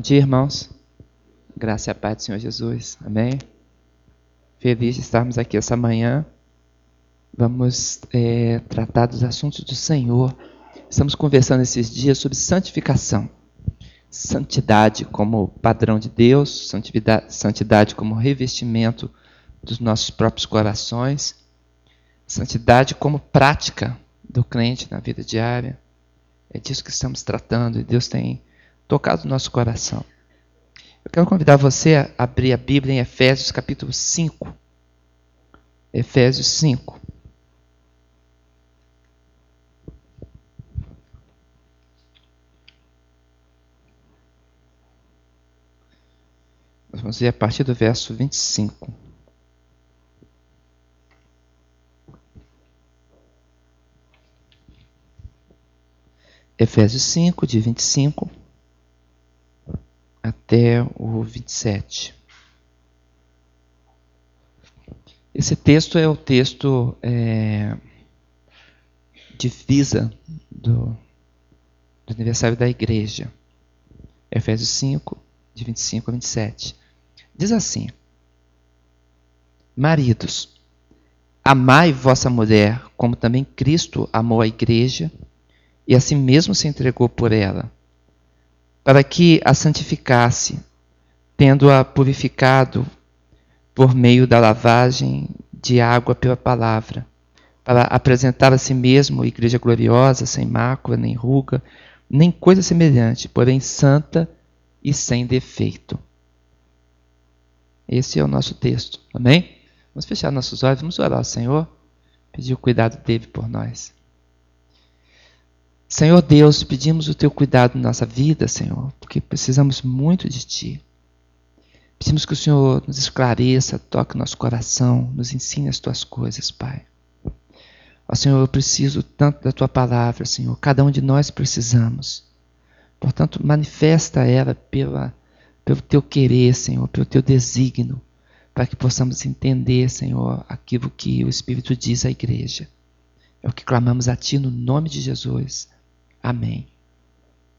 dia, irmãos. Graça e a paz do Senhor Jesus. Amém. Feliz de estarmos aqui essa manhã. Vamos é, tratar dos assuntos do Senhor. Estamos conversando esses dias sobre santificação. Santidade como padrão de Deus, santidade como revestimento dos nossos próprios corações, santidade como prática do crente na vida diária. É disso que estamos tratando e Deus tem tocado no nosso coração. Eu quero convidar você a abrir a Bíblia em Efésios capítulo 5. Efésios 5. Nós vamos ver a partir do verso 25. Efésios 5, de 25 até o 27. Esse texto é o texto é, de visa do, do aniversário da igreja. Efésios 5, de 25 a 27. Diz assim: Maridos, amai vossa mulher, como também Cristo amou a igreja e assim mesmo se entregou por ela para que a santificasse, tendo-a purificado por meio da lavagem de água pela palavra, para apresentar a si mesmo igreja gloriosa, sem mácula, nem ruga, nem coisa semelhante, porém santa e sem defeito. Esse é o nosso texto, amém? Vamos fechar nossos olhos, vamos orar ao Senhor, pedir o cuidado dele por nós. Senhor Deus, pedimos o teu cuidado na nossa vida, Senhor, porque precisamos muito de ti. Pedimos que o Senhor nos esclareça, toque nosso coração, nos ensine as tuas coisas, Pai. Ó Senhor, eu preciso tanto da tua palavra, Senhor. Cada um de nós precisamos. Portanto, manifesta ela pela, pelo teu querer, Senhor, pelo teu desígnio, para que possamos entender, Senhor, aquilo que o Espírito diz à igreja. É o que clamamos a Ti no nome de Jesus. Amém.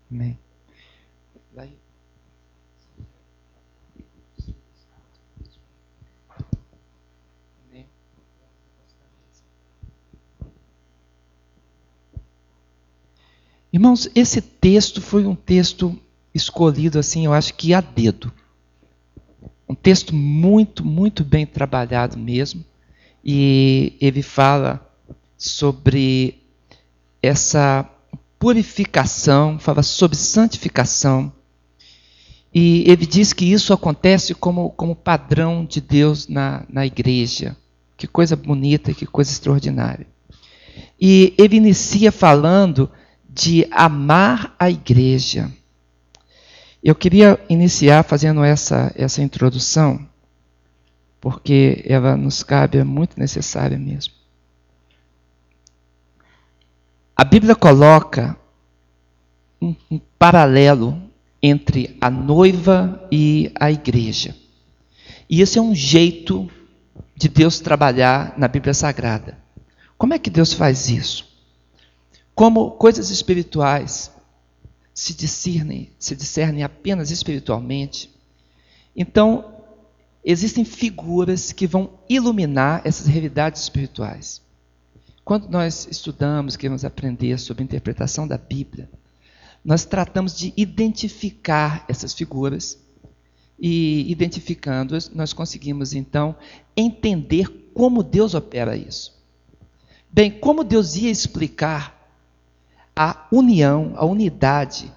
Amém. Irmãos, esse texto foi um texto escolhido assim, eu acho que a dedo. Um texto muito, muito bem trabalhado mesmo. E ele fala sobre essa purificação, fala sobre santificação. E ele diz que isso acontece como, como padrão de Deus na, na igreja. Que coisa bonita, que coisa extraordinária. E ele inicia falando de amar a igreja. Eu queria iniciar fazendo essa, essa introdução, porque ela nos cabe, é muito necessária mesmo. A Bíblia coloca um, um paralelo entre a noiva e a igreja. E esse é um jeito de Deus trabalhar na Bíblia Sagrada. Como é que Deus faz isso? Como coisas espirituais se discernem, se discernem apenas espiritualmente, então existem figuras que vão iluminar essas realidades espirituais. Quando nós estudamos, queremos aprender sobre a interpretação da Bíblia, nós tratamos de identificar essas figuras e, identificando-as, nós conseguimos então entender como Deus opera isso. Bem, como Deus ia explicar a união, a unidade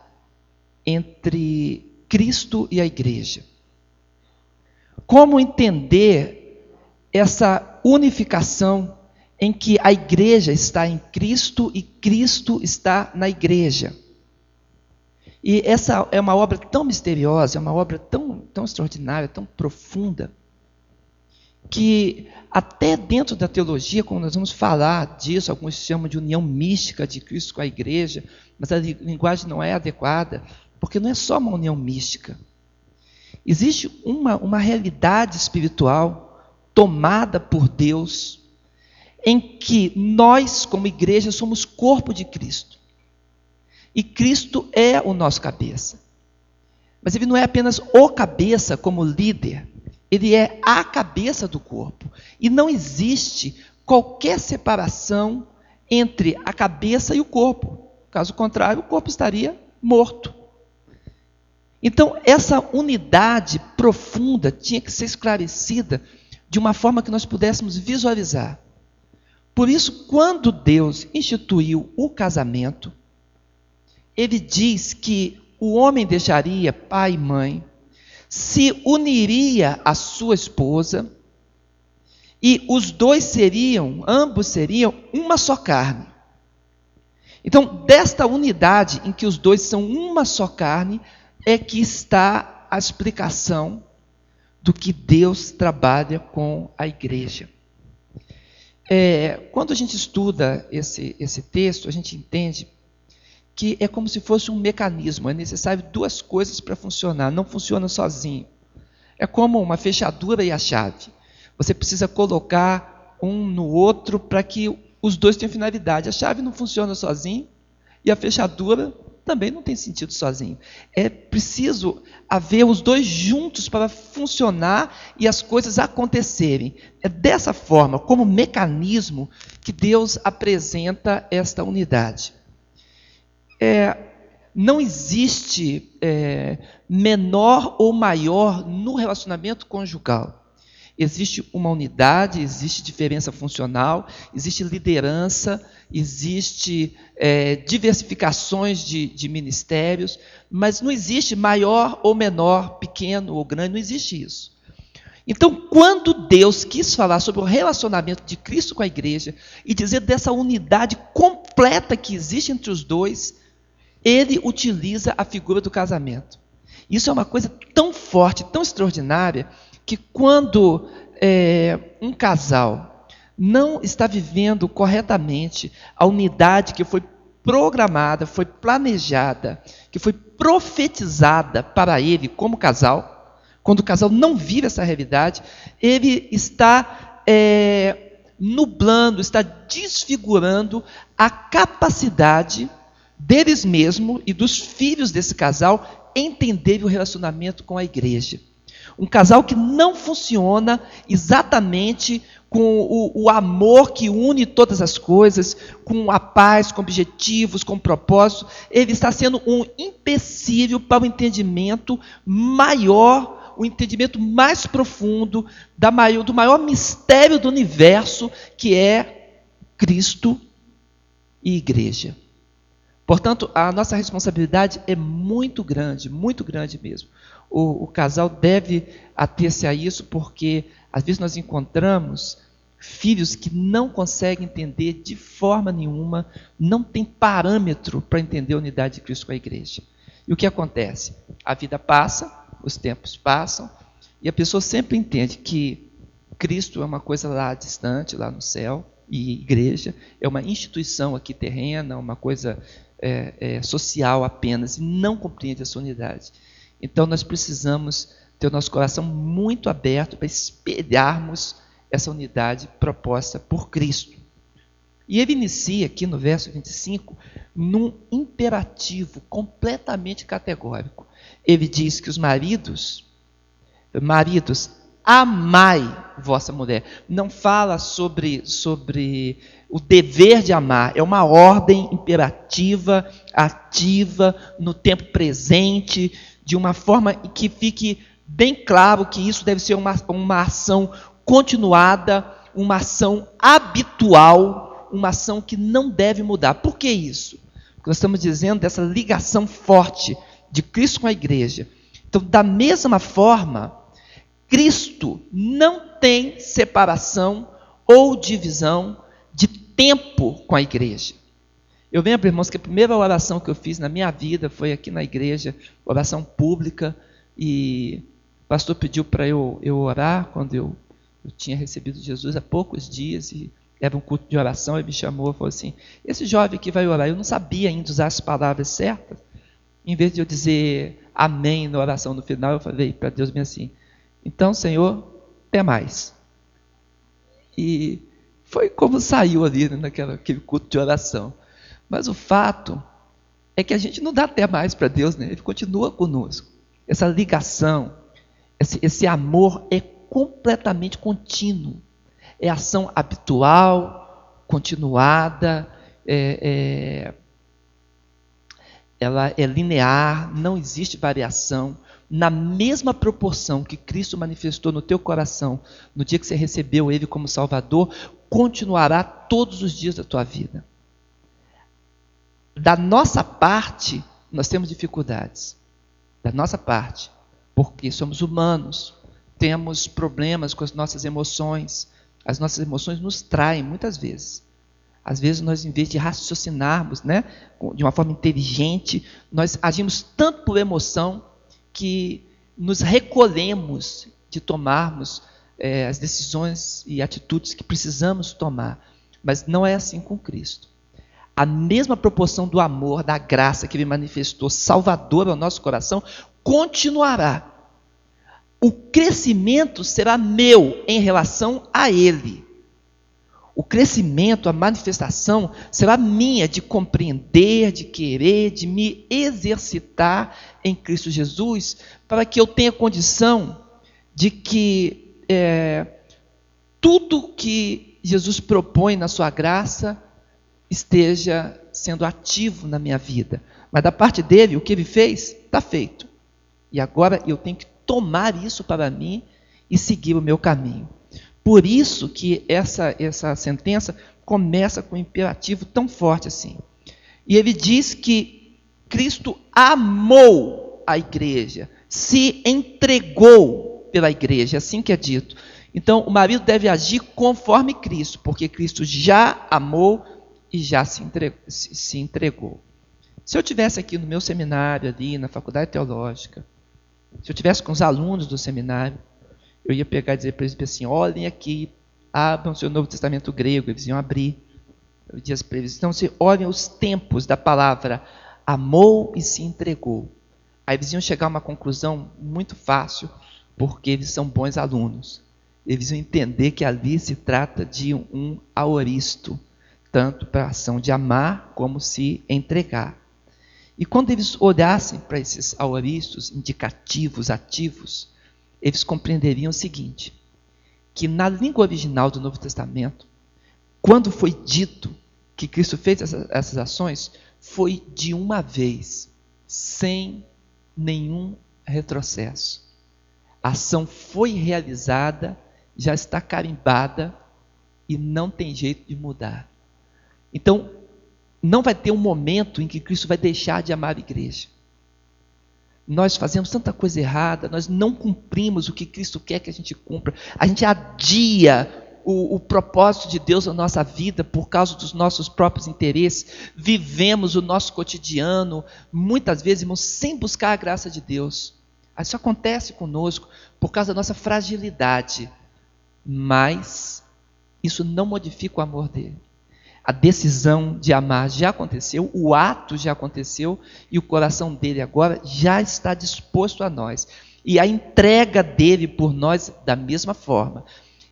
entre Cristo e a igreja? Como entender essa unificação em que a igreja está em Cristo e Cristo está na igreja. E essa é uma obra tão misteriosa, é uma obra tão, tão extraordinária, tão profunda, que até dentro da teologia, quando nós vamos falar disso, alguns chamam de união mística de Cristo com a igreja, mas a linguagem não é adequada, porque não é só uma união mística. Existe uma, uma realidade espiritual tomada por Deus em que nós, como igreja, somos corpo de Cristo. E Cristo é o nosso cabeça. Mas ele não é apenas o cabeça como líder, ele é a cabeça do corpo. E não existe qualquer separação entre a cabeça e o corpo. Caso contrário, o corpo estaria morto. Então, essa unidade profunda tinha que ser esclarecida de uma forma que nós pudéssemos visualizar. Por isso, quando Deus instituiu o casamento, ele diz que o homem deixaria pai e mãe, se uniria à sua esposa, e os dois seriam, ambos seriam uma só carne. Então, desta unidade em que os dois são uma só carne, é que está a explicação do que Deus trabalha com a igreja. É, quando a gente estuda esse, esse texto, a gente entende que é como se fosse um mecanismo, é necessário duas coisas para funcionar, não funciona sozinho. É como uma fechadura e a chave. Você precisa colocar um no outro para que os dois tenham finalidade. A chave não funciona sozinho e a fechadura também não tem sentido sozinho. É preciso haver os dois juntos para funcionar e as coisas acontecerem. É dessa forma, como mecanismo, que Deus apresenta esta unidade. É, não existe é, menor ou maior no relacionamento conjugal. Existe uma unidade, existe diferença funcional, existe liderança, existe é, diversificações de, de ministérios, mas não existe maior ou menor, pequeno ou grande, não existe isso. Então, quando Deus quis falar sobre o relacionamento de Cristo com a igreja e dizer dessa unidade completa que existe entre os dois, ele utiliza a figura do casamento. Isso é uma coisa tão forte, tão extraordinária, que quando é, um casal não está vivendo corretamente a unidade que foi programada, foi planejada, que foi profetizada para ele como casal, quando o casal não vive essa realidade, ele está é, nublando, está desfigurando a capacidade deles mesmos e dos filhos desse casal entenderem o relacionamento com a igreja. Um casal que não funciona exatamente com o, o, amor que une todas as coisas, com a paz, com objetivos, com propósito, ele está sendo um empecilho para o entendimento maior, o entendimento mais profundo da maior, do maior mistério do universo, que é Cristo e igreja. Portanto, a nossa responsabilidade é muito grande, muito grande mesmo o, o casal deve ater-se a isso, porque às vezes nós encontramos filhos que não conseguem entender de forma nenhuma, não tem parâmetro para entender a unidade de Cristo com a igreja. E o que acontece? A vida passa, os tempos passam, e a pessoa sempre entende que Cristo é uma coisa lá distante, lá no céu, e igreja é uma instituição aqui terrena, uma coisa é, é, social apenas, e não compreende essa unidade. Então nós precisamos ter o nosso coração muito aberto para espelharmos essa unidade proposta por Cristo. E ele inicia aqui no verso 25 num imperativo completamente categórico. Ele diz que os maridos, maridos, amai vossa mulher. Não fala sobre, sobre o dever de amar, é uma ordem imperativa, ativa, no tempo presente, de uma forma que fique bem claro que isso deve ser uma, uma ação continuada, uma ação habitual, uma ação que não deve mudar. Por que isso? Porque nós estamos dizendo dessa ligação forte de Cristo com a igreja. Então, da mesma forma, Cristo não tem separação ou divisão de tempo com a igreja. Eu lembro, irmãos, que a primeira oração que eu fiz na minha vida foi aqui na igreja, oração pública, e o pastor pediu para eu, eu orar quando eu, eu tinha recebido Jesus há poucos dias, e era um culto de oração, ele me chamou e falou assim: Esse jovem que vai orar, eu não sabia ainda usar as palavras certas. Em vez de eu dizer amém na oração no final, eu falei para Deus bem assim: Então, Senhor, até mais. E foi como saiu ali naquele culto de oração. Mas o fato é que a gente não dá até mais para Deus, né? Ele continua conosco. essa ligação, esse, esse amor é completamente contínuo. É ação habitual, continuada, é, é, ela é linear, não existe variação. Na mesma proporção que Cristo manifestou no teu coração no dia que você recebeu Ele como Salvador, continuará todos os dias da tua vida. Da nossa parte, nós temos dificuldades. Da nossa parte, porque somos humanos, temos problemas com as nossas emoções. As nossas emoções nos traem muitas vezes. Às vezes nós, em vez de raciocinarmos, né, de uma forma inteligente, nós agimos tanto por emoção que nos recolhemos de tomarmos é, as decisões e atitudes que precisamos tomar. Mas não é assim com Cristo. A mesma proporção do amor, da graça que ele manifestou salvador ao nosso coração, continuará. O crescimento será meu em relação a ele. O crescimento, a manifestação será minha de compreender, de querer, de me exercitar em Cristo Jesus, para que eu tenha condição de que é, tudo que Jesus propõe na sua graça esteja sendo ativo na minha vida. Mas da parte dele, o que ele fez, está feito. E agora eu tenho que tomar isso para mim e seguir o meu caminho. Por isso que essa, essa sentença começa com um imperativo tão forte assim. E ele diz que Cristo amou a igreja, se entregou pela igreja, assim que é dito. Então, o marido deve agir conforme Cristo, porque Cristo já amou e já se entregou. Se entregou. Se eu tivesse aqui no meu seminário, ali na faculdade teológica, se eu tivesse com os alunos do seminário, eu ia pegar e dizer para eles assim: olhem aqui, abram seu Novo Testamento grego. Eles iam abrir. Eu dizia para eles: então, se olhem os tempos da palavra amou e se entregou. Aí eles iam chegar a uma conclusão muito fácil, porque eles são bons alunos. Eles iam entender que ali se trata de um aoristo, tanto para a ação de amar como se entregar. E quando eles olhassem para esses aoristos indicativos, ativos, eles compreenderiam o seguinte: que na língua original do Novo Testamento, quando foi dito que Cristo fez essas ações, foi de uma vez, sem nenhum retrocesso. A ação foi realizada, já está carimbada e não tem jeito de mudar. Então, não vai ter um momento em que Cristo vai deixar de amar a igreja nós fazemos tanta coisa errada, nós não cumprimos o que Cristo quer que a gente cumpra, a gente adia o, o, propósito de Deus na nossa vida por causa dos nossos próprios interesses, vivemos o nosso cotidiano, muitas vezes, irmãos, sem buscar a graça de Deus. Isso acontece conosco por causa da nossa fragilidade, mas isso não modifica o amor dele. A decisão de amar já aconteceu, o ato já aconteceu e o coração dele agora já está disposto a nós. E a entrega dele por nós da mesma forma.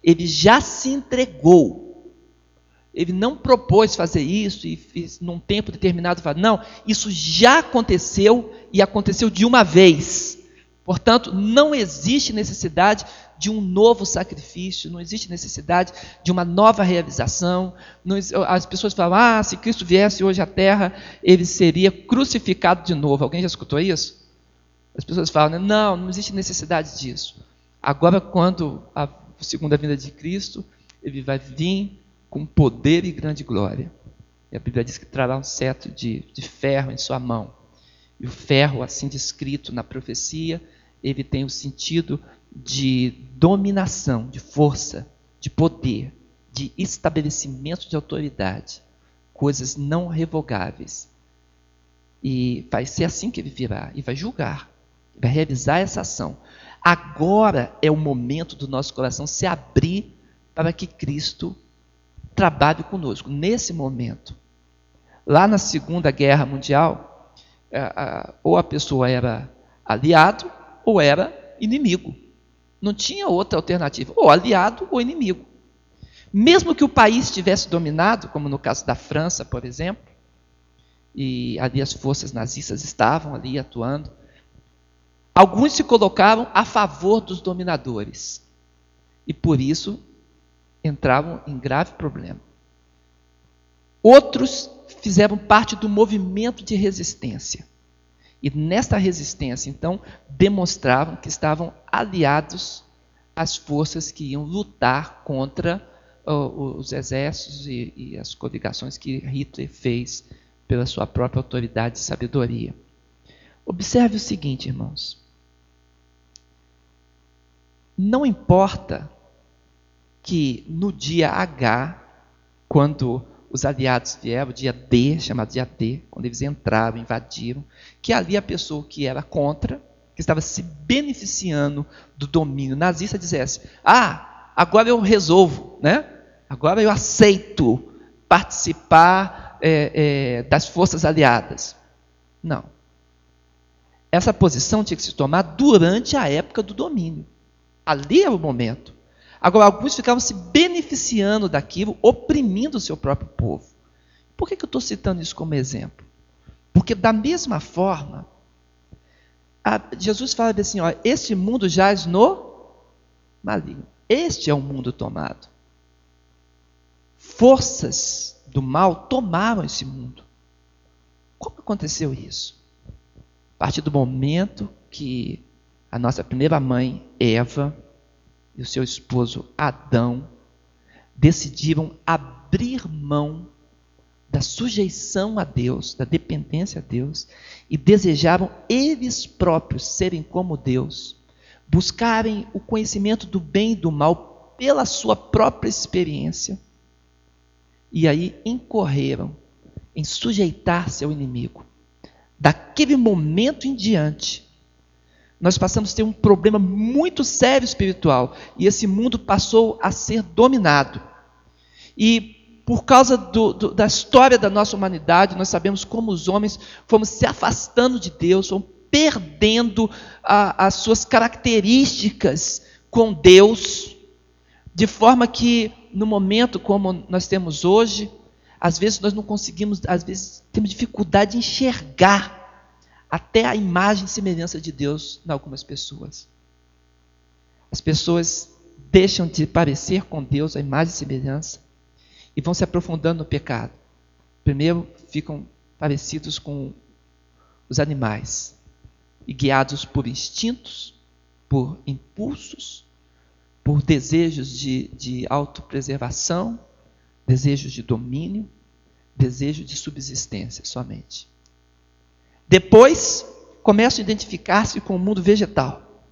Ele já se entregou. Ele não propôs fazer isso e fez num tempo determinado. Não, isso já aconteceu e aconteceu de uma vez. Portanto, não existe necessidade de um novo sacrifício, não existe necessidade de uma nova realização. as pessoas falam: ah, se Cristo viesse hoje à terra, ele seria crucificado de novo. Alguém já escutou isso? As pessoas falam: não, não existe necessidade disso. Agora, quando a segunda vinda de Cristo, ele vai vir com poder e grande glória. E a Bíblia diz que trará um cetro de, de ferro em sua mão. E o ferro, assim descrito na profecia, ele tem o sentido de dominação, de força, de poder, de estabelecimento de autoridade, coisas não revogáveis. E vai ser assim que ele virá e vai julgar, vai realizar essa ação. Agora é o momento do nosso coração se abrir para que Cristo trabalhe conosco, nesse momento. Lá na Segunda Guerra Mundial, ou a pessoa era aliado ou era inimigo. Não tinha outra alternativa, ou aliado ou inimigo. Mesmo que o país estivesse dominado, como no caso da França, por exemplo, e ali as forças nazistas estavam ali atuando, alguns se colocaram a favor dos dominadores e por isso entravam em grave problema. Outros fizeram parte do movimento de resistência. E nesta resistência, então, demonstravam que estavam aliados às forças que iam lutar contra uh, os exércitos e, e as coligações que Hitler fez pela sua própria autoridade e sabedoria. Observe o seguinte, irmãos. Não importa que no dia H, quando os aliados vieram, o dia D, chamado dia D, quando eles entraram, invadiram, que ali a pessoa que era contra, que estava se beneficiando do domínio nazista, dissesse: Ah, agora eu resolvo, né? agora eu aceito participar é, é, das forças aliadas. Não. Essa posição tinha que se tomar durante a época do domínio. Ali é o momento. Agora, alguns ficavam se beneficiando daquilo, oprimindo o seu próprio povo. Por que, que eu estou citando isso como exemplo? Porque, da mesma forma, a, Jesus fala assim: ó, este mundo jaz no maligno. Este é o mundo tomado. Forças do mal tomaram esse mundo. Como aconteceu isso? A partir do momento que a nossa primeira mãe, Eva, e o seu esposo Adão decidiram abrir mão da sujeição a Deus, da dependência a Deus, e desejavam eles próprios serem como Deus, buscarem o conhecimento do bem e do mal pela sua própria experiência, e aí incorreram em sujeitar-se ao inimigo. Daquele momento em diante, nós passamos a ter um problema muito sério espiritual e esse mundo passou a ser dominado. E por causa do, do, da história da nossa humanidade, nós sabemos como os homens fomos se afastando de Deus, fomos perdendo a, as suas características com Deus, de forma que no momento como nós temos hoje, às vezes nós não conseguimos, às vezes temos dificuldade de enxergar até a imagem e semelhança de Deus em algumas pessoas. As pessoas deixam de parecer com Deus a imagem e semelhança e vão se aprofundando no pecado. Primeiro ficam parecidos com os animais e guiados por instintos, por impulsos, por desejos de, de autopreservação, desejos de domínio, desejo de subsistência somente. Depois, começam a identificar-se com o mundo vegetal.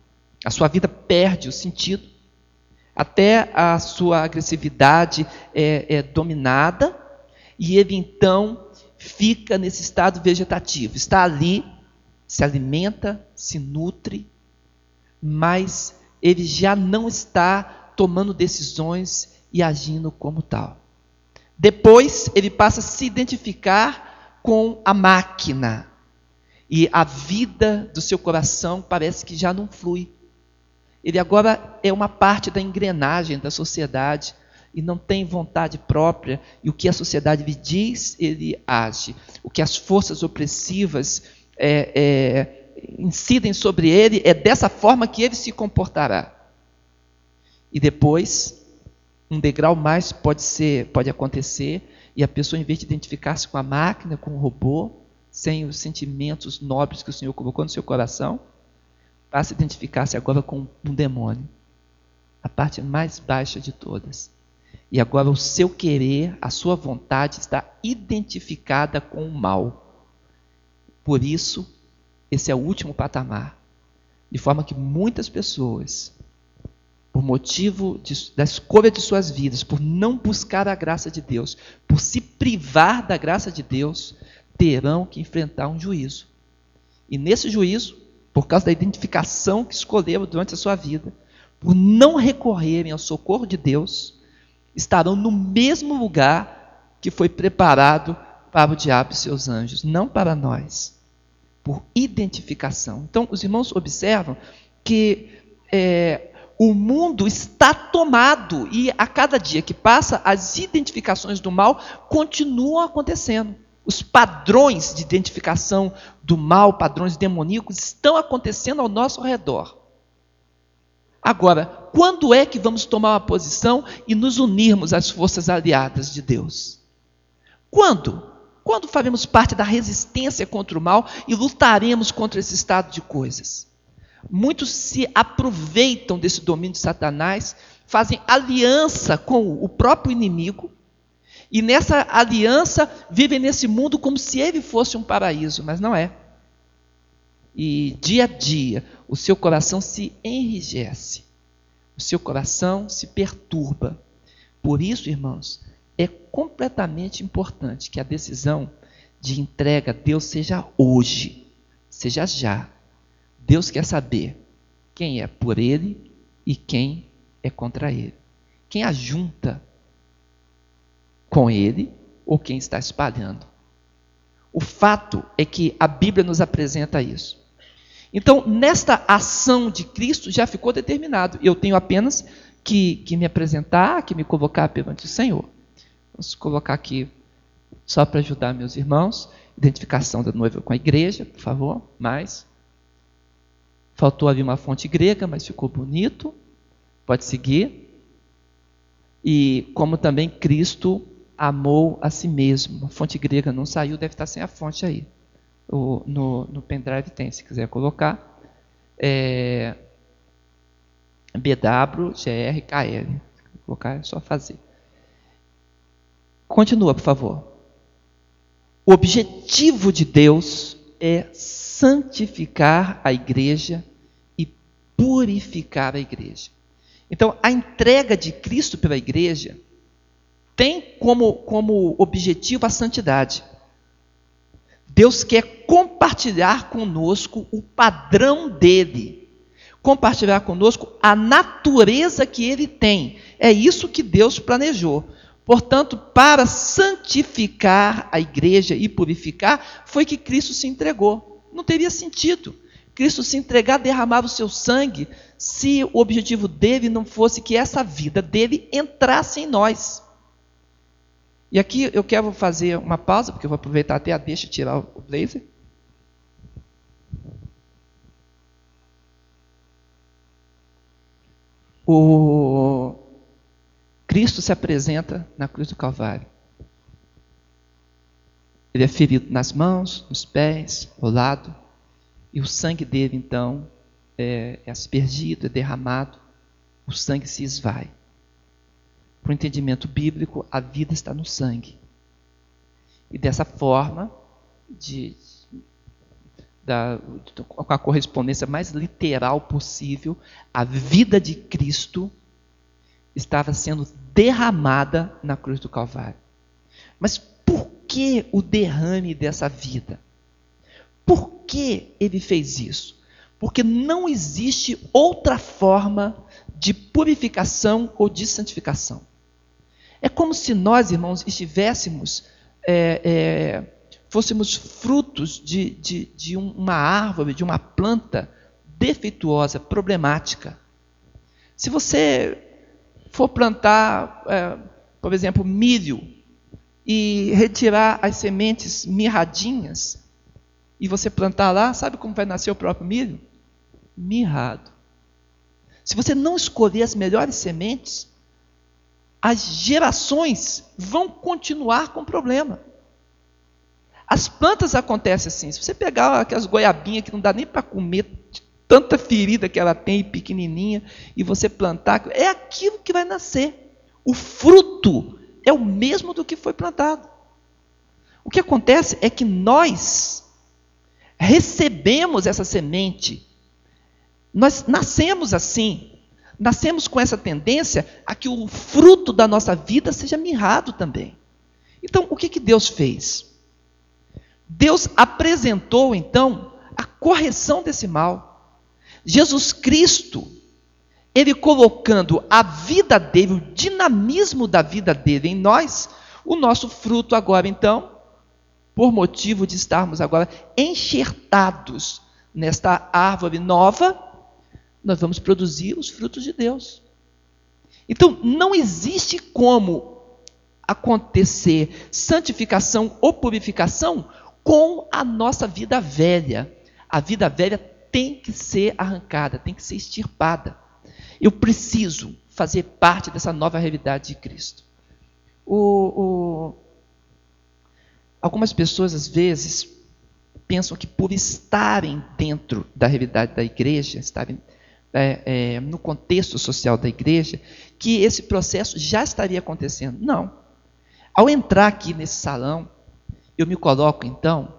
A sua vida perde o sentido, até a sua agressividade é, é dominada, e ele então fica nesse estado vegetativo. Está ali, se alimenta, se nutre, mas ele já não está tomando decisões e agindo como tal. Depois, ele passa a se identificar com a máquina, e a vida do seu coração parece que já não flui. Ele agora é uma parte da engrenagem da sociedade e não tem vontade própria, e o que a sociedade lhe diz, ele age. O que as forças opressivas é, é, incidem sobre ele, é dessa forma que ele se comportará. E depois, um degrau mais pode ser, pode acontecer, e a pessoa, em vez de identificar-se com a máquina, com o robô, sem os sentimentos nobres que o Senhor colocou no seu coração, passa a identificar-se agora com um demônio, a parte mais baixa de todas. E agora o seu querer, a sua vontade está identificada com o mal. Por isso, esse é o último patamar. De forma que muitas pessoas, por motivo de, da escolha de suas vidas, por não buscar a graça de Deus, por se privar da graça de Deus, terão que enfrentar um juízo. E nesse juízo, por causa da identificação que escolheram durante a sua vida, por não recorrerem ao socorro de Deus, estarão no mesmo lugar que foi preparado para o diabo e seus anjos, não para nós, por identificação. Então, os irmãos observam que é, o mundo está tomado e a cada dia que passa, as identificações do mal continuam acontecendo. Os padrões de identificação do mal, padrões demoníacos, estão acontecendo ao nosso redor. Agora, quando é que vamos tomar uma posição e nos unirmos às forças aliadas de Deus? Quando? Quando faremos parte da resistência contra o mal e lutaremos contra esse estado de coisas? Muitos se aproveitam desse domínio de Satanás, fazem aliança com o próprio inimigo e nessa aliança vivem nesse mundo como se ele fosse um paraíso, mas não é. E dia a dia o seu coração se enrijece, o seu coração se perturba. Por isso, irmãos, é completamente importante que a decisão de entrega a Deus seja hoje, seja já. Deus quer saber quem é por Ele e quem é contra Ele. Quem ajunta com Ele ou quem está espalhando. O fato é que a Bíblia nos apresenta isso. Então, nesta ação de Cristo já ficou determinado. Eu tenho apenas que, que me apresentar, que me colocar perante o Senhor. Vamos colocar aqui, só para ajudar meus irmãos, identificação da noiva com a igreja, por favor. Mais. Faltou ali uma fonte grega, mas ficou bonito. Pode seguir. E como também Cristo amou a si mesmo. A fonte grega não saiu, deve estar sem a fonte aí o, no, no pendrive tem, se quiser colocar. É, BWGRKL. Colocar é só fazer. Continua, por favor. O objetivo de Deus é santificar a igreja e purificar a igreja. Então, a entrega de Cristo pela igreja tem como, como objetivo a santidade. Deus quer compartilhar conosco o padrão dele, compartilhar conosco a natureza que ele tem. É isso que Deus planejou. Portanto, para santificar a igreja e purificar, foi que Cristo se entregou. Não teria sentido Cristo se entregar, derramar o seu sangue, se o objetivo dele não fosse que essa vida dele entrasse em nós. E aqui eu quero fazer uma pausa, porque eu vou aproveitar até a deixa tirar o blazer. O Cristo se apresenta na cruz do Calvário. Ele é ferido nas mãos, nos pés, ao lado, e o sangue dele então é, é aspergido, é derramado, o sangue se esvai. Para o entendimento bíblico, a vida está no sangue. E dessa forma, de, da, com a correspondência mais literal possível, a vida de Cristo estava sendo derramada na cruz do Calvário. Mas por que o derrame dessa vida? Por que ele fez isso? Porque não existe outra forma de purificação ou de santificação. É como se nós, irmãos, estivéssemos, é, é, fôssemos frutos de, de, de uma árvore, de uma planta defeituosa, problemática. Se você for plantar, é, por exemplo, milho e retirar as sementes mirradinhas e você plantar lá, sabe como vai nascer o próprio milho? Mirrado. Se você não escolher as melhores sementes, as gerações vão continuar com problema. As plantas acontecem assim. Se você pegar aquelas goiabinhas que não dá nem para comer, tanta ferida que ela tem, pequenininha, e você plantar, é aquilo que vai nascer. O fruto é o mesmo do que foi plantado. O que acontece é que nós recebemos essa semente, nós nascemos assim, nascemos com essa tendência a que o fruto da nossa vida seja mirrado também. Então, o que, que Deus fez? Deus apresentou, então, a correção desse mal. Jesus Cristo, ele colocando a vida dele, o dinamismo da vida dele em nós, o nosso fruto agora, então, por motivo de estarmos agora enxertados nesta árvore nova, nós vamos produzir os frutos de Deus. Então, não existe como acontecer santificação ou purificação com a nossa vida velha. A vida velha tem que ser arrancada, tem que ser extirpada. Eu preciso fazer parte dessa nova realidade de Cristo. O, o... Algumas pessoas, às vezes, pensam que por estarem dentro da realidade da igreja, estarem é, é, no contexto social da igreja, que esse processo já estaria acontecendo. Não. Ao entrar aqui nesse salão, eu me coloco, então,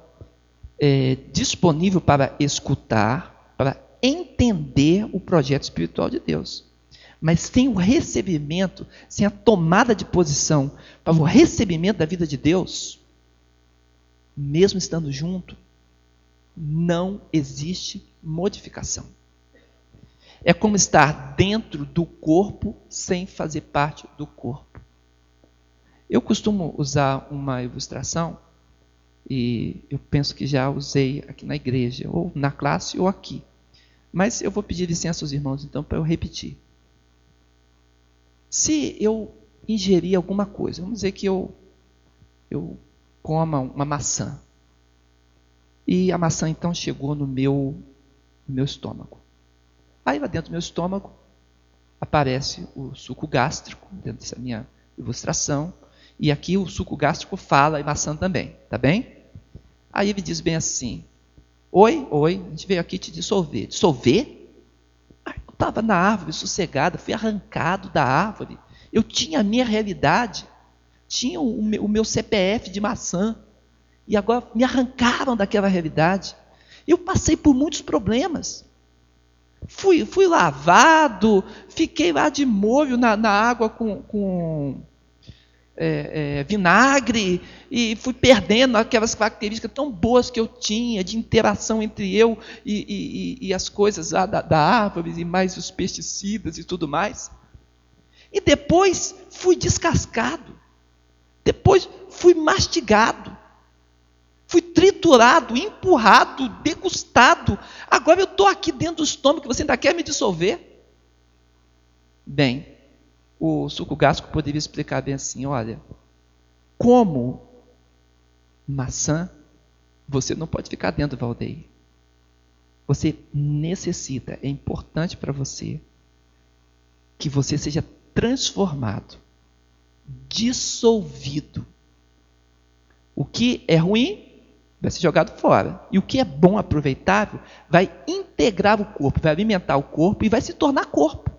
é, disponível para escutar, para entender o projeto espiritual de Deus. Mas sem o recebimento, sem a tomada de posição para o recebimento da vida de Deus, mesmo estando junto, não existe modificação. É como estar dentro do corpo sem fazer parte do corpo. Eu costumo usar uma ilustração, e eu penso que já usei aqui na igreja, ou na classe, ou aqui. Mas eu vou pedir licença aos irmãos, então, para eu repetir. Se eu ingerir alguma coisa, vamos dizer que eu, eu coma uma maçã, e a maçã então chegou no meu, no meu estômago. Aí lá dentro do meu estômago aparece o suco gástrico, dentro dessa minha ilustração, e aqui o suco gástrico fala e maçã também, tá bem? Aí ele diz bem assim: Oi, oi, a gente veio aqui te dissolver. Dissolver? Eu estava na árvore sossegada, fui arrancado da árvore. Eu tinha a minha realidade, tinha o meu CPF de maçã, e agora me arrancaram daquela realidade. Eu passei por muitos problemas. Fui, fui lavado, fiquei lá de molho na, na água com, com é, é, vinagre, e fui perdendo aquelas características tão boas que eu tinha de interação entre eu e, e, e as coisas lá da, da árvore, e mais os pesticidas e tudo mais. E depois fui descascado, depois fui mastigado, Fui triturado, empurrado, degustado. Agora eu estou aqui dentro do estômago, você ainda quer me dissolver? Bem, o suco gástrico poderia explicar bem assim: olha, como maçã, você não pode ficar dentro Valdeir. Você necessita, é importante para você que você seja transformado, dissolvido. O que é ruim vai ser jogado fora. E o que é bom, aproveitável, vai integrar o corpo, vai alimentar o corpo e vai se tornar corpo.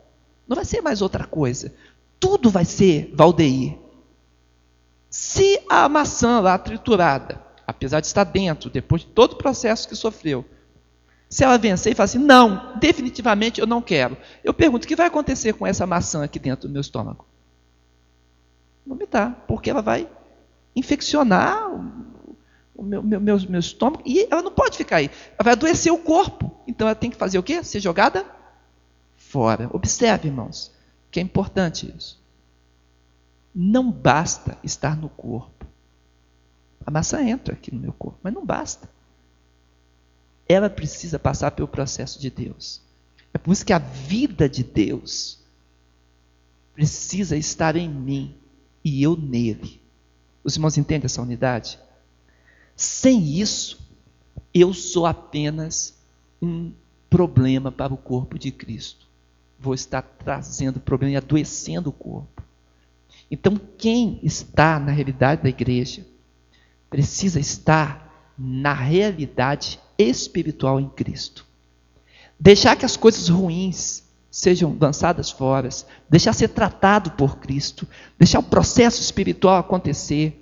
Não vai ser mais outra coisa. Tudo vai ser Valdeir. Se a maçã lá triturada, apesar de estar dentro, depois de todo o processo que sofreu, se ela vencer e falar assim, não, definitivamente eu não quero. Eu pergunto, o que vai acontecer com essa maçã aqui dentro do meu estômago? Dá, porque ela vai infeccionar o meu, meu, meu, meu estômago, e ela não pode ficar aí. Ela vai adoecer o corpo. Então ela tem que fazer o quê? Ser jogada fora. Observe, irmãos, que é importante isso. Não basta estar no corpo. A maçã entra aqui no meu corpo, mas não basta. Ela precisa passar pelo processo de Deus. É por isso que a vida de Deus precisa estar em mim e eu nele. Os irmãos entendem essa unidade? Sem isso, eu sou apenas um problema para o corpo de Cristo. Vou estar trazendo problema e adoecendo o corpo. Então, quem está na realidade da igreja precisa estar na realidade espiritual em Cristo. Deixar que as coisas ruins sejam lançadas fora, deixar ser tratado por Cristo, deixar o processo espiritual acontecer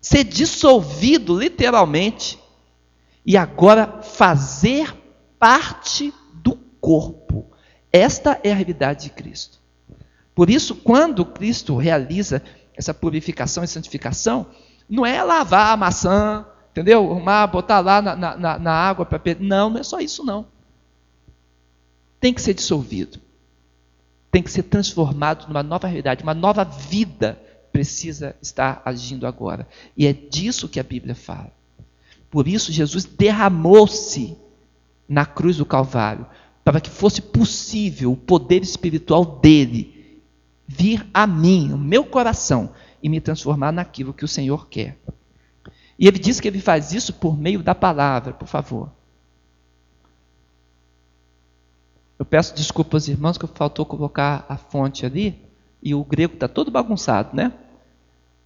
ser dissolvido literalmente e agora fazer parte do corpo. Esta é a realidade de Cristo. Por isso, quando Cristo realiza essa purificação e santificação, não é lavar a maçã, entendeu? Arrumar, botar lá na, na, na água para. Não, não é só isso, não. Tem que ser dissolvido. Tem que ser transformado numa nova realidade, uma nova vida precisa estar agindo agora. E é disso que a Bíblia fala. Por isso, Jesus derramou-se na cruz do Calvário, para que fosse possível o poder espiritual dele vir a mim, no meu coração, e me transformar naquilo que o Senhor quer. E ele diz que ele faz isso por meio da palavra, por favor. Eu peço desculpas aos irmãos que faltou colocar a fonte ali e o grego está todo bagunçado, né?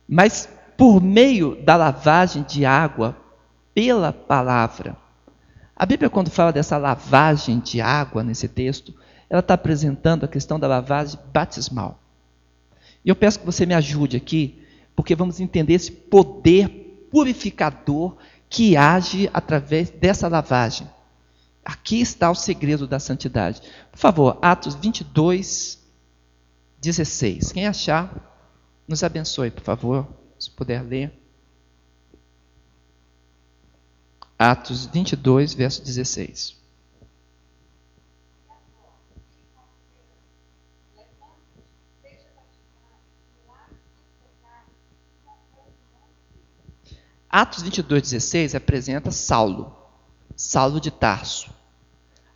Mas por meio da lavagem de água pela palavra. A Bíblia, quando fala dessa lavagem de água nesse texto, ela está apresentando a questão da lavagem batismal. E eu peço que você me ajude aqui, porque vamos entender esse poder purificador que age através dessa lavagem. Aqui está o segredo da santidade. Por favor, Atos 22, 16. Quem achar, nos abençoe, por favor, se puder ler. Atos 22, verso 16. Atos 22, 16 apresenta Saulo, Saulo de Tarso.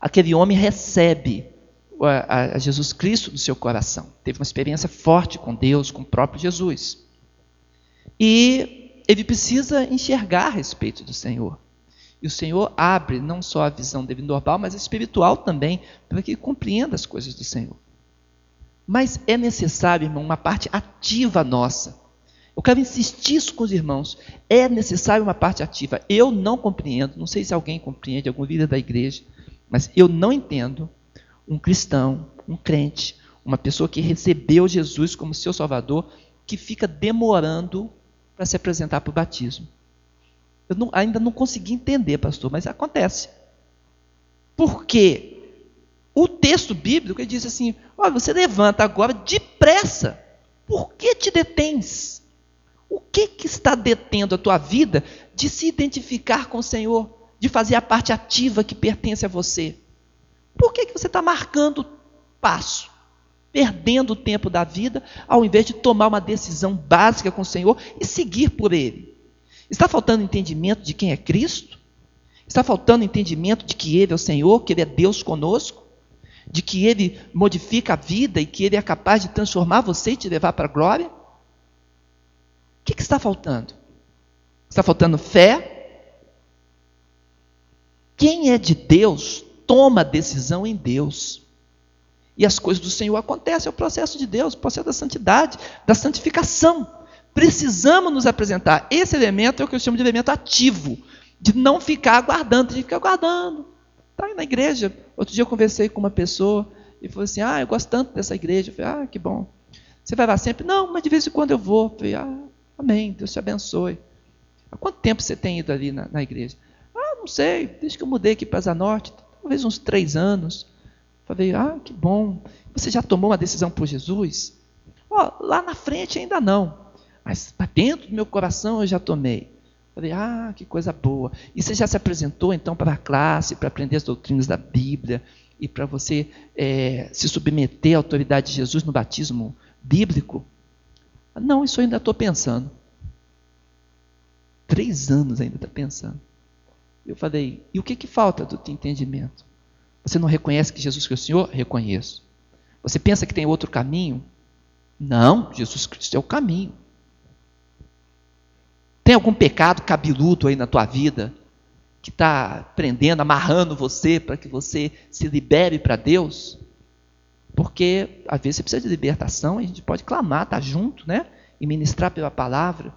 Aquele homem recebe a, Jesus Cristo no seu coração. Teve uma experiência forte com Deus, com o próprio Jesus. E ele precisa enxergar a respeito do Senhor. E o Senhor abre não só a visão dele normal, mas a espiritual também, para que ele compreenda as coisas do Senhor. Mas é necessário, irmão, uma parte ativa nossa eu quero insistir isso com os irmãos. É necessário uma parte ativa. Eu não compreendo, não sei se alguém compreende, algum líder da igreja, mas eu não entendo um cristão, um crente, uma pessoa que recebeu Jesus como seu Salvador, que fica demorando para se apresentar para o batismo. Eu não, ainda não consegui entender, pastor, mas acontece. Por quê? O texto bíblico diz assim: olha, você levanta agora depressa. Por que te detens? O que, que está detendo a tua vida de se identificar com o Senhor, de fazer a parte ativa que pertence a você? Por que, que você está marcando passo, perdendo o tempo da vida, ao invés de tomar uma decisão básica com o Senhor e seguir por Ele? Está faltando entendimento de quem é Cristo? Está faltando entendimento de que Ele é o Senhor, que Ele é Deus conosco? De que Ele modifica a vida e que Ele é capaz de transformar você e te levar para a glória? que, que está faltando? Está faltando fé? Quem é de Deus toma decisão em Deus. E as coisas do Senhor acontecem, é o processo de Deus, o processo da santidade, da santificação. Precisamos nos apresentar. Esse elemento é o que eu chamo de elemento ativo, de não ficar aguardando, de ficar aguardando. Está na igreja. Outro dia eu conversei com uma pessoa e falou assim: Ah, eu gosto tanto dessa igreja. Eu falei: Ah, que bom. Você vai lá sempre? Não, mas de vez em quando eu vou. Eu falei: Ah, Amém, Deus te abençoe. Há quanto tempo você tem ido ali na, na igreja? Ah, não sei, desde que eu mudei aqui para Zanorte, talvez uns três anos. Falei, ah, que bom. Você já tomou uma decisão por Jesus? Oh, lá na frente ainda não, mas dentro do meu coração eu já tomei. Falei, ah, que coisa boa. E você já se apresentou então para a classe, para aprender as doutrinas da Bíblia e para você é, se submeter à autoridade de Jesus no batismo bíblico? Não, isso eu ainda estou pensando. Três anos ainda está pensando. Eu falei, e o que, que falta do teu entendimento? Você não reconhece que Jesus Cristo é o Senhor? Reconheço. Você pensa que tem outro caminho? Não, Jesus Cristo é o caminho. Tem algum pecado cabeludo aí na tua vida que está prendendo, amarrando você para que você se libere para Deus? Porque às vezes você precisa de libertação e a gente pode clamar, estar tá junto, né? E ministrar pela palavra.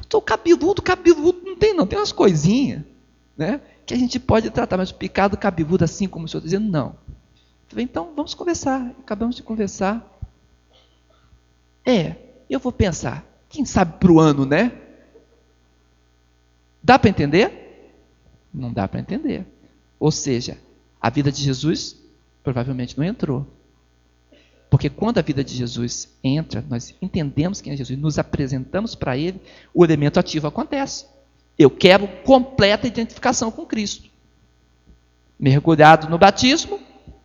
Estou cabeludo, cabeludo não tem não, tem umas coisinhas, né? Que a gente pode tratar, mas o picado cabeludo assim como o senhor está dizendo, não. Falei, então vamos conversar. Acabamos de conversar. É, eu vou pensar. Quem sabe para o ano, né? Dá para entender? Não dá para entender. Ou seja, a vida de Jesus Provavelmente não entrou. Porque quando a vida de Jesus entra, nós entendemos quem é Jesus, nos apresentamos para Ele, o elemento ativo acontece. Eu quero completa identificação com Cristo. Mergulhado no batismo,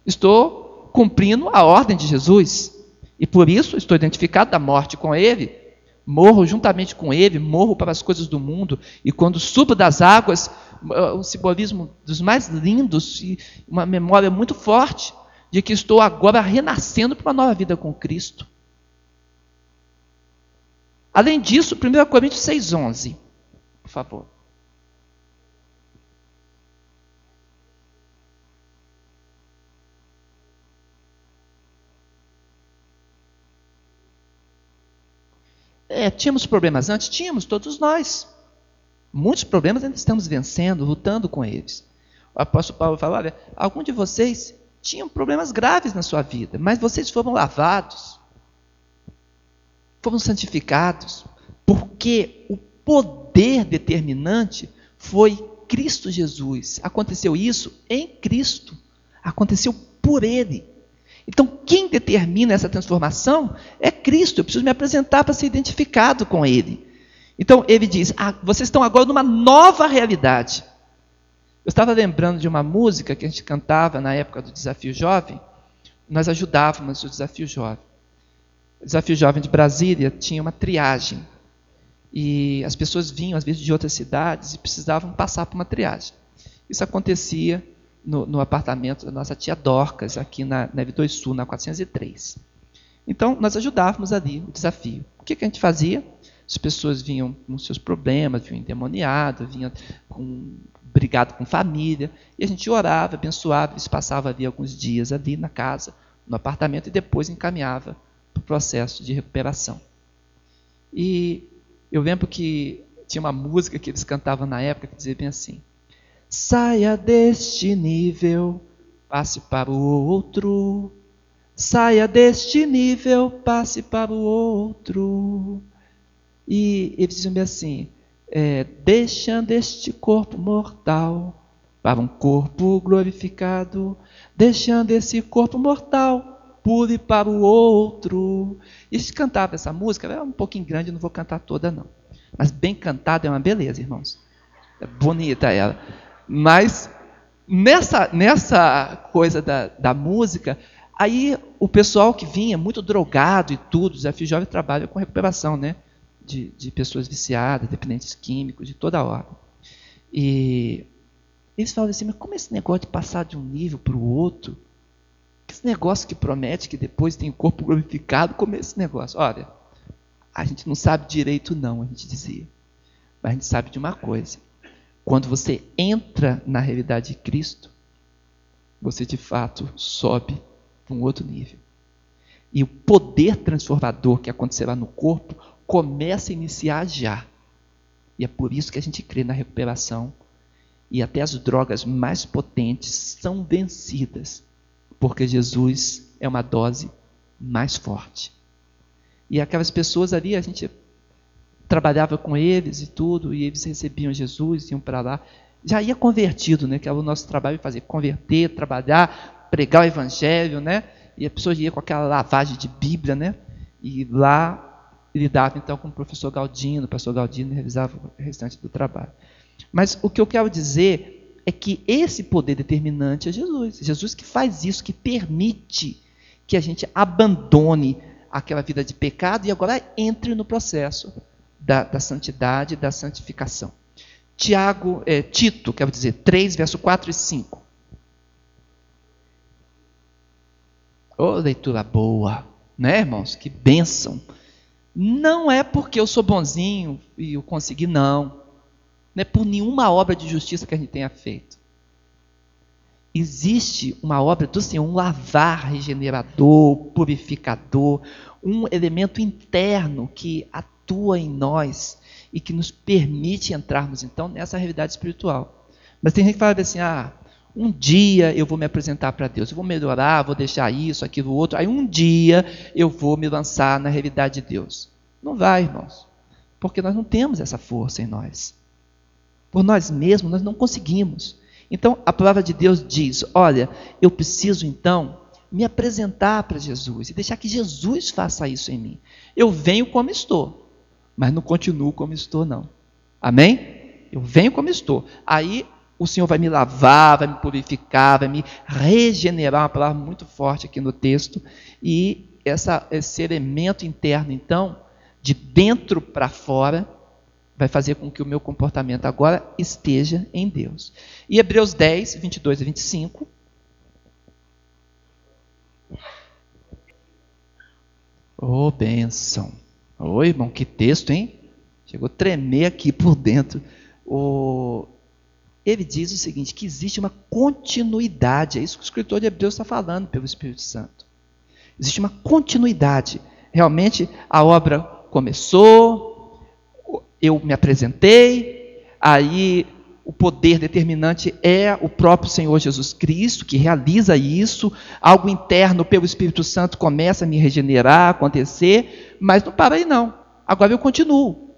estou cumprindo a ordem de Jesus. E por isso estou identificado da morte com Ele, morro juntamente com Ele, morro para as coisas do mundo, e quando subo das águas, um simbolismo dos mais lindos e uma memória muito forte de que estou agora renascendo para uma nova vida com Cristo. Além disso, 1 Coríntios 6,11, por favor. É, tínhamos problemas antes? Tínhamos, todos nós. Muitos problemas ainda estamos vencendo, lutando com eles. O apóstolo Paulo fala: olha, algum de vocês tinham problemas graves na sua vida, mas vocês foram lavados, foram santificados, porque o poder determinante foi Cristo Jesus. Aconteceu isso em Cristo, aconteceu por Ele. Então, quem determina essa transformação é Cristo. Eu preciso me apresentar para ser identificado com Ele. Então, ele diz: ah, vocês estão agora numa nova realidade. Eu estava lembrando de uma música que a gente cantava na época do Desafio Jovem. Nós ajudávamos o Desafio Jovem. O Desafio Jovem de Brasília tinha uma triagem. E as pessoas vinham, às vezes, de outras cidades e precisavam passar por uma triagem. Isso acontecia no, no, apartamento da nossa tia Dorcas, aqui na Neve 2 Sul, na 403. Então, nós ajudávamos ali o desafio. O que, que a gente fazia? As pessoas vinham com seus problemas, vinham endemoniadas, vinham com, brigado com família, e a gente orava, abençoava, eles passavam ali alguns dias ali na casa, no apartamento, e depois encaminhava para o processo de recuperação. E eu lembro que tinha uma música que eles cantavam na época que dizia bem assim: Saia deste nível, passe para o outro. Saia deste nível, passe para o outro. E eles diziam assim: é, deixando este corpo mortal para um corpo glorificado, deixando esse corpo mortal, pule para o outro. E se cantava essa música, ela é um pouquinho grande, não vou cantar toda não. Mas bem cantada é uma beleza, irmãos. É bonita ela. Mas nessa, nessa coisa da, da música, aí o pessoal que vinha muito drogado e tudo, Desafio Jovem trabalha com recuperação, né? De, de pessoas viciadas, dependentes químicos, de toda a ordem. E eles falam assim, mas como esse negócio de passar de um nível para o outro? Esse negócio que promete que depois tem o corpo glorificado, como é esse negócio? Olha, a gente não sabe direito não, a gente dizia. Mas a gente sabe de uma coisa. Quando você entra na realidade de Cristo, você de fato sobe para um outro nível. E o poder transformador que acontecerá no corpo começa a iniciar já. E é por isso que a gente crê na recuperação. E até as drogas mais potentes são vencidas, porque Jesus é uma dose mais forte. E aquelas pessoas ali, a gente trabalhava com eles e tudo, e eles recebiam Jesus, iam para lá. Já ia convertido, né? Que era o nosso trabalho fazer, converter, trabalhar, pregar o evangelho, né? E a pessoa ia com aquela lavagem de Bíblia, né? E lá lidava então com o professor Galdino, o pastor Galdino revisava o restante do trabalho. Mas o que eu quero dizer é que esse poder determinante é Jesus. Jesus que faz isso, que permite que a gente abandone aquela vida de pecado e agora entre no processo da, da santidade, da santificação. Tiago, é, Tito, quero dizer, 3, verso 4 e 5. Ô, oh, leitura boa, né, irmãos? Que bênção. Não é porque eu sou bonzinho e eu consegui, não. Não é por nenhuma obra de justiça que a gente tenha feito. Existe uma obra do Senhor, um lavar regenerador, purificador, um elemento interno que atua em nós e que nos permite entrarmos então nessa realidade espiritual. Mas tem gente que fala assim: ah, um dia eu vou me apresentar para Deus, eu vou melhorar, vou deixar isso, aquilo, outro, aí um dia eu vou me lançar na realidade de Deus. Não vai, irmãos, porque nós não temos essa força em nós. Por nós mesmos, nós não conseguimos. Então, a palavra de Deus diz: olha, eu preciso então me apresentar para Jesus e deixar que Jesus faça isso em mim. Eu venho como estou mas não continuo como estou, não. Amém? Eu venho como estou. Aí o Senhor vai me lavar, vai me purificar, vai me regenerar, uma palavra muito forte aqui no texto. E essa, esse elemento interno, então, de dentro para fora, vai fazer com que o meu comportamento agora esteja em Deus. E Hebreus 10, 22 e 25. Oh, bênção. Oi, irmão, que texto, hein? Chegou a tremer aqui por dentro. O... Ele diz o seguinte: que existe uma continuidade. É isso que o escritor de Hebreus está falando pelo Espírito Santo. Existe uma continuidade. Realmente a obra começou, eu me apresentei, aí o poder determinante é o próprio Senhor Jesus Cristo, que realiza isso, algo interno pelo Espírito Santo começa a me regenerar, acontecer, mas não para aí não. Agora eu continuo.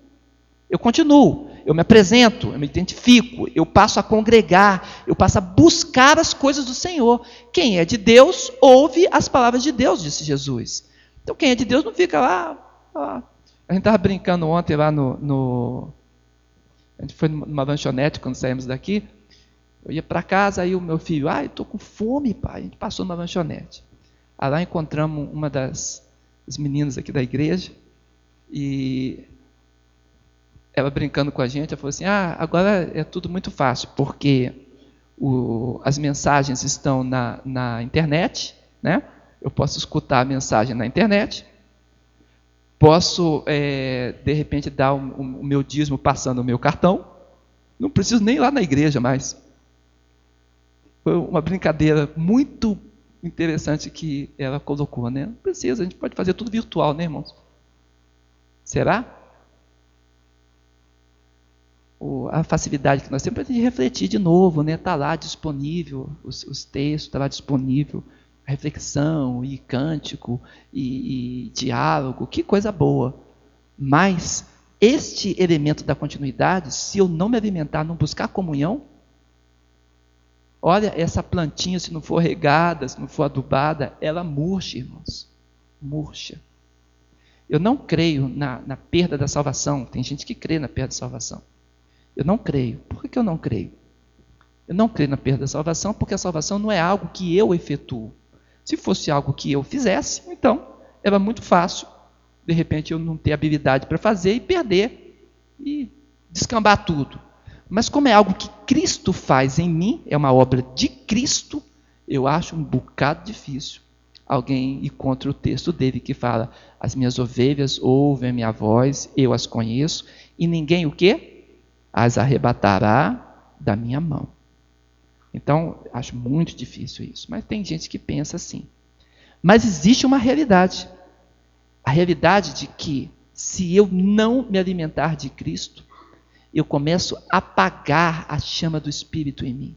Eu continuo, eu me apresento, eu me identifico, eu passo a congregar, eu passo a buscar as coisas do Senhor. Quem é de Deus, ouve as palavras de Deus, disse Jesus. Então quem é de Deus não fica lá. lá. A gente estava brincando ontem lá no, no a gente foi numa lanchonete quando saímos daqui. Eu ia para casa, aí o meu filho, ah, eu estou com fome, pai. A gente passou numa lanchonete. Aí lá encontramos uma das, das meninas aqui da igreja e ela brincando com a gente, ela falou assim: Ah, agora é tudo muito fácil, porque o, as mensagens estão na, na internet, né? Eu posso escutar a mensagem na internet, Posso, é, de repente, dar o, o meu dízimo passando o meu cartão. Não preciso nem ir lá na igreja mais. Foi uma brincadeira muito interessante que ela colocou, né? Não precisa, a gente pode fazer tudo virtual, né, irmãos? Será? a facilidade que nós temos para refletir de novo, né? Está lá disponível, os, os textos, está lá disponível reflexão e cântico e, e diálogo, que coisa boa. Mas este elemento da continuidade, se eu não me alimentar, não buscar comunhão, olha, essa plantinha, se não for regada, se não for adubada, ela murcha, irmãos. Murcha. Eu não creio na, na perda da salvação. Tem gente que crê na perda da salvação. Eu não creio. Por que, que eu não creio? Eu não creio na perda da salvação porque a salvação não é algo que eu efetuo. Se fosse algo que eu fizesse, então era muito fácil, de repente, eu não ter habilidade para fazer e perder e descambar tudo. Mas como é algo que Cristo faz em mim, é uma obra de Cristo, eu acho um bocado difícil alguém ir contra o texto dele que fala: as minhas ovelhas ouvem a minha voz, eu as conheço, e ninguém o quê? As arrebatará da minha mão. Então, acho muito difícil isso. Mas tem gente que pensa assim. Mas existe uma realidade. A realidade de que, se eu não me alimentar de Cristo, eu começo a apagar a chama do Espírito em mim.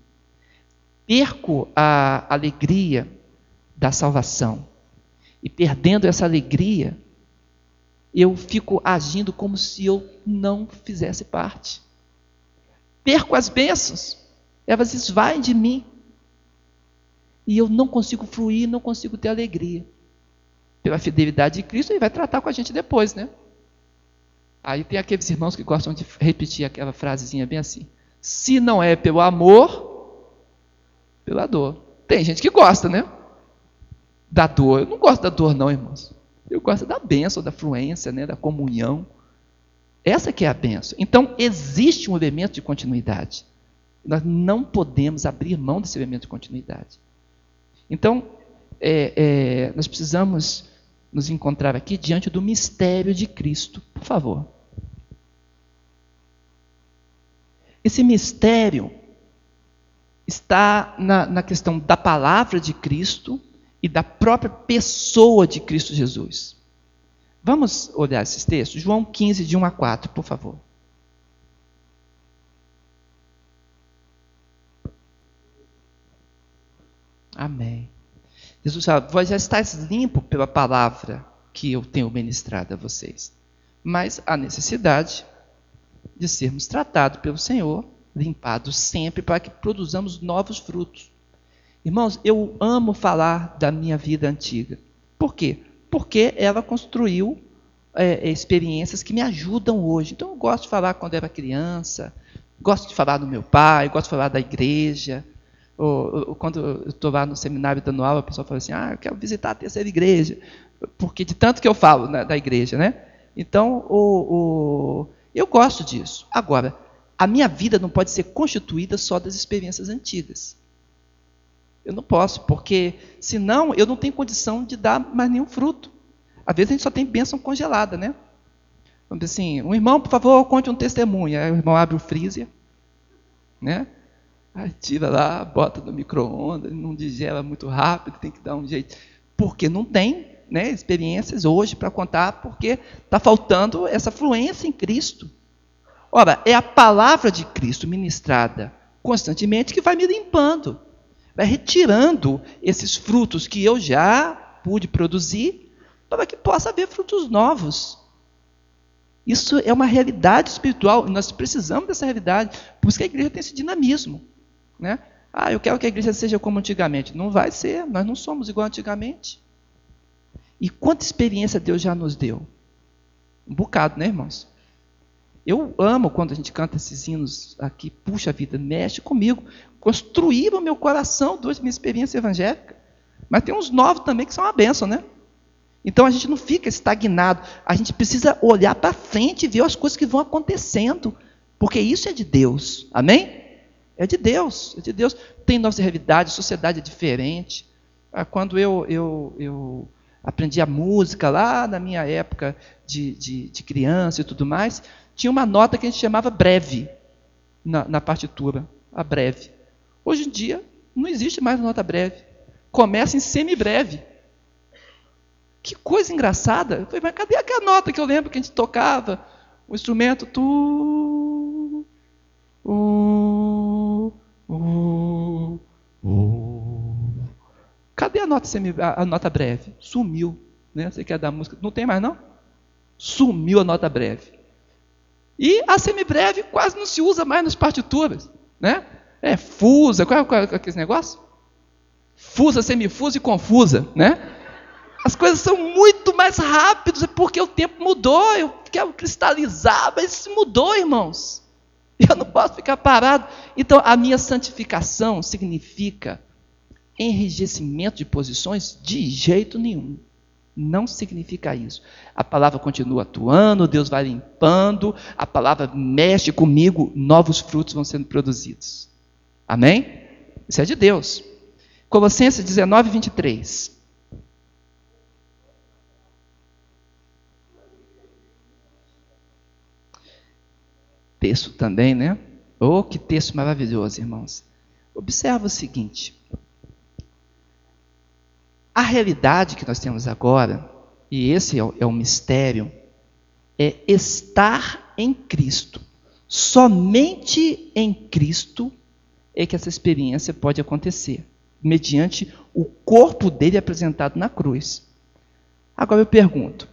Perco a alegria da salvação. E perdendo essa alegria, eu fico agindo como se eu não fizesse parte. Perco as bênçãos. Elas esvaem de mim. E eu não consigo fluir, não consigo ter alegria. Pela fidelidade de Cristo, ele vai tratar com a gente depois, né? Aí tem aqueles irmãos que gostam de repetir aquela frasezinha bem assim: se não é pelo amor, pela dor. Tem gente que gosta, né? Da dor. Eu não gosto da dor, não, irmãos. Eu gosto da bênção, da fluência, né? da comunhão. Essa que é a bênção. Então, existe um elemento de continuidade. Nós não podemos abrir mão desse elemento de continuidade. Então, é, é, nós precisamos nos encontrar aqui diante do mistério de Cristo. Por favor. Esse mistério está na, na questão da palavra de Cristo e da própria pessoa de Cristo Jesus. Vamos olhar esses textos? João 15, de 1 a 4, por favor. Amém. Jesus fala: vós já estáis limpo pela palavra que eu tenho ministrado a vocês. Mas há necessidade de sermos tratados pelo Senhor, limpados sempre, para que produzamos novos frutos. Irmãos, eu amo falar da minha vida antiga. Por quê? Porque ela construiu é, experiências que me ajudam hoje. Então, eu gosto de falar quando era criança, gosto de falar do meu pai, gosto de falar da igreja, ou, ou, quando eu estou lá no seminário dando aula, o pessoal fala assim, ah, eu quero visitar a terceira igreja, porque de tanto que eu falo né, da igreja, né? Então, o, o, eu gosto disso. Agora, a minha vida não pode ser constituída só das experiências antigas. Eu não posso, porque senão eu não tenho condição de dar mais nenhum fruto. Às vezes a gente só tem bênção congelada, né? assim, um irmão, por favor, conte um testemunho. Aí o irmão abre o freezer, né? Aí tira lá, bota no micro-ondas, não digera muito rápido, tem que dar um jeito. Porque não tem né, experiências hoje para contar, porque está faltando essa fluência em Cristo. Ora, é a palavra de Cristo ministrada constantemente que vai me limpando, vai retirando esses frutos que eu já pude produzir, para que possa haver frutos novos. Isso é uma realidade espiritual, nós precisamos dessa realidade, por isso que a igreja tem esse dinamismo. Né? Ah, eu quero que a igreja seja como antigamente. Não vai ser, nós não somos igual antigamente. E quanta experiência Deus já nos deu? Um bocado, né, irmãos? Eu amo quando a gente canta esses hinos aqui, puxa vida, mexe comigo. Construíram meu coração durante minha experiência evangélica. Mas tem uns novos também que são uma benção, né? Então a gente não fica estagnado. A gente precisa olhar para frente e ver as coisas que vão acontecendo. Porque isso é de Deus. Amém? É de Deus, é de Deus. Tem nossa realidade, a sociedade é diferente. Ah, quando eu, eu, eu aprendi a música lá na minha época de, de, de, criança e tudo mais, tinha uma nota que a gente chamava breve na, na partitura, a breve. Hoje em dia não existe mais nota breve. Começa em semibreve. Que coisa engraçada. Eu falei, mas cadê aquela nota que eu lembro que a gente tocava? O instrumento, tu, Uh, uh, uh. Cadê a nota, semi, a, a nota breve? Sumiu. Né? Você quer dar música? Não tem mais, não? Sumiu a nota breve. E a semibreve quase não se usa mais nas partituras. Né? É fusa, qual é, qual é aquele negócio? Fusa, semifusa e confusa. Né? As coisas são muito mais rápidas, é porque o tempo mudou. Eu quero cristalizar, mas mudou, irmãos. Eu não posso ficar parado. Então, a minha santificação significa enrijecimento de posições? De jeito nenhum. Não significa isso. A palavra continua atuando, Deus vai limpando, a palavra mexe comigo, novos frutos vão sendo produzidos. Amém? Isso é de Deus. Colossenses 19, 23. texto também, né? Oh, que texto maravilhoso, irmãos. Observa o seguinte: a realidade que nós temos agora, e esse é o, é o mistério, é estar em Cristo. Somente em Cristo é que essa experiência pode acontecer, mediante o corpo dele apresentado na cruz. Agora eu pergunto: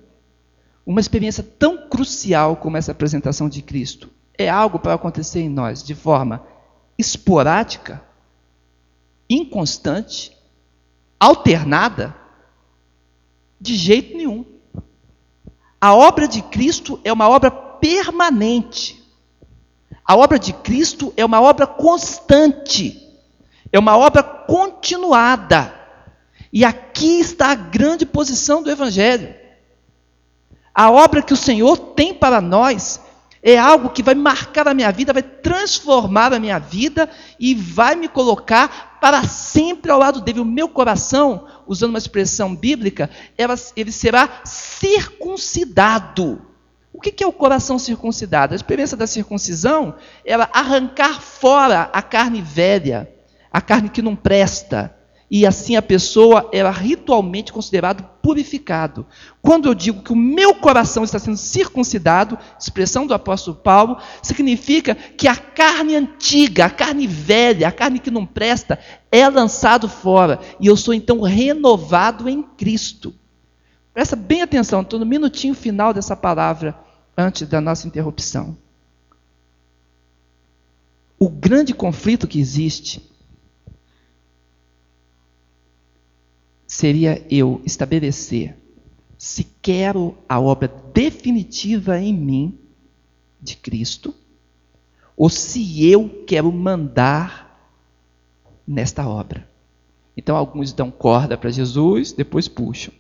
uma experiência tão crucial como essa apresentação de Cristo é algo para acontecer em nós de forma esporádica, inconstante, alternada? De jeito nenhum. A obra de Cristo é uma obra permanente. A obra de Cristo é uma obra constante. É uma obra continuada. E aqui está a grande posição do Evangelho. A obra que o Senhor tem para nós é algo que vai marcar a minha vida, vai transformar a minha vida e vai me colocar para sempre ao lado dele. O meu coração, usando uma expressão bíblica, ele será circuncidado. O que é o coração circuncidado? A experiência da circuncisão é arrancar fora a carne velha, a carne que não presta, e assim a pessoa era ritualmente considerado purificado. Quando eu digo que o meu coração está sendo circuncidado, expressão do apóstolo Paulo, significa que a carne antiga, a carne velha, a carne que não presta, é lançado fora e eu sou então renovado em Cristo. Presta bem atenção, estou no minutinho final dessa palavra antes da nossa interrupção. O grande conflito que existe seria eu estabelecer se quero a obra definitiva em mim de Cristo ou se eu quero mandar nesta obra. Então alguns dão corda para Jesus, depois puxam,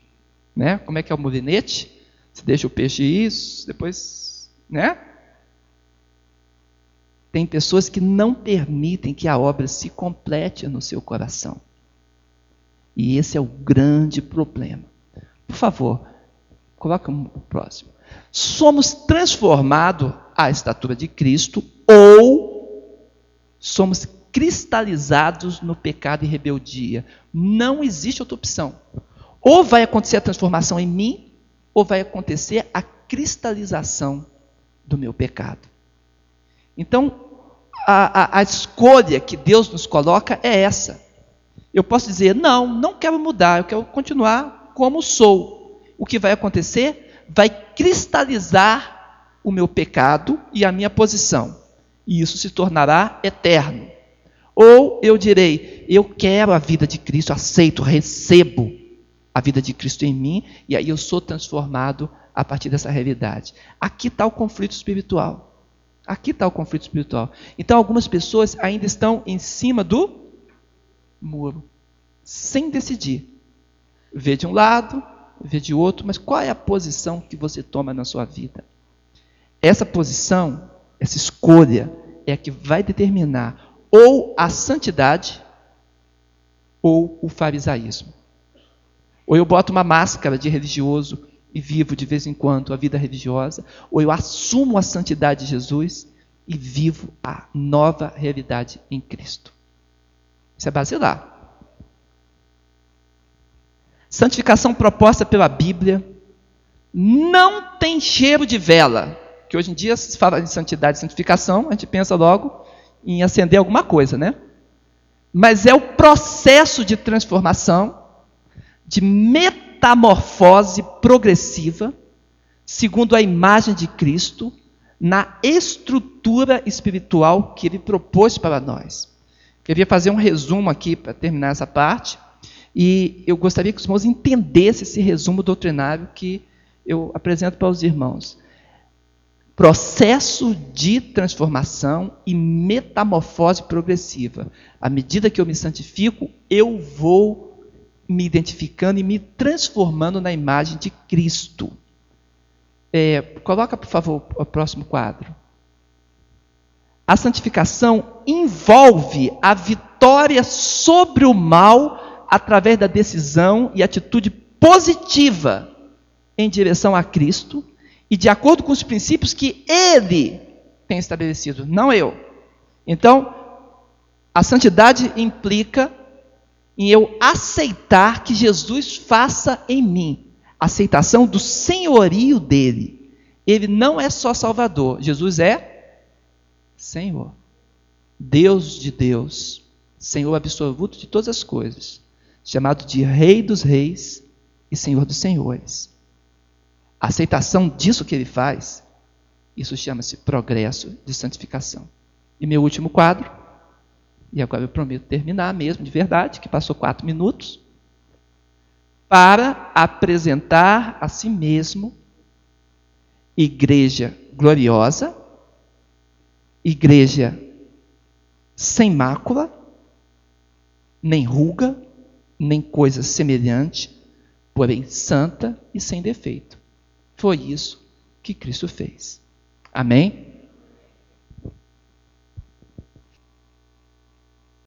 né? Como é que é o molinete? Você deixa o peixe isso, depois, né? Tem pessoas que não permitem que a obra se complete no seu coração. E esse é o grande problema. Por favor, coloca o próximo. somos transformados à estatura de Cristo ou somos cristalizados no pecado e rebeldia. Não existe outra opção. Ou vai acontecer a transformação em mim, ou vai acontecer a cristalização do meu pecado. Então, a, a, a escolha que Deus nos coloca é essa. Eu posso dizer, não, não quero mudar, eu quero continuar como sou. O que vai acontecer? Vai cristalizar o meu pecado e a minha posição. E isso se tornará eterno. Ou eu direi, eu quero a vida de Cristo, aceito, recebo a vida de Cristo em mim, e aí eu sou transformado a partir dessa realidade. Aqui está o conflito espiritual. Aqui está o conflito espiritual. Então, algumas pessoas ainda estão em cima do muro, sem decidir. Vê de um lado, vê de outro, mas qual é a posição que você toma na sua vida? Essa posição, essa escolha, é a que vai determinar ou a santidade ou o farisaísmo. Ou eu boto uma máscara de religioso e vivo de vez em quando a vida religiosa, ou eu assumo a santidade de Jesus e vivo a nova realidade em Cristo. Isso é basilar. Santificação proposta pela Bíblia não tem cheiro de vela. Que hoje em dia se fala de santidade e santificação, a gente pensa logo em acender alguma coisa, né? Mas é o processo de transformação, de metamorfose progressiva, segundo a imagem de Cristo, na estrutura espiritual que ele propôs para nós. Queria fazer um resumo aqui para terminar essa parte, e eu gostaria que os irmãos entendessem esse resumo doutrinário que eu apresento para os irmãos processo de transformação e metamorfose progressiva. À medida que eu me santifico, eu vou me identificando e me transformando na imagem de Cristo. É, coloca, por favor, o próximo quadro. A santificação envolve a vitória sobre o mal através da decisão e atitude positiva em direção a Cristo e de acordo com os princípios que ele tem estabelecido, não eu. Então, a santidade implica em eu aceitar que Jesus faça em mim, aceitação do senhorio dele. Ele não é só Salvador, Jesus é Senhor. Deus de Deus, Senhor absoluto de todas as coisas, chamado de Rei dos Reis e Senhor dos Senhores a aceitação disso que ele faz, isso chama-se progresso de santificação. E meu último quadro, e agora eu prometo terminar mesmo, de verdade, que passou quatro minutos, para apresentar a si mesmo igreja gloriosa, igreja sem mácula, nem ruga, nem coisa semelhante, porém santa e sem defeito. Foi isso que Cristo fez. Amém?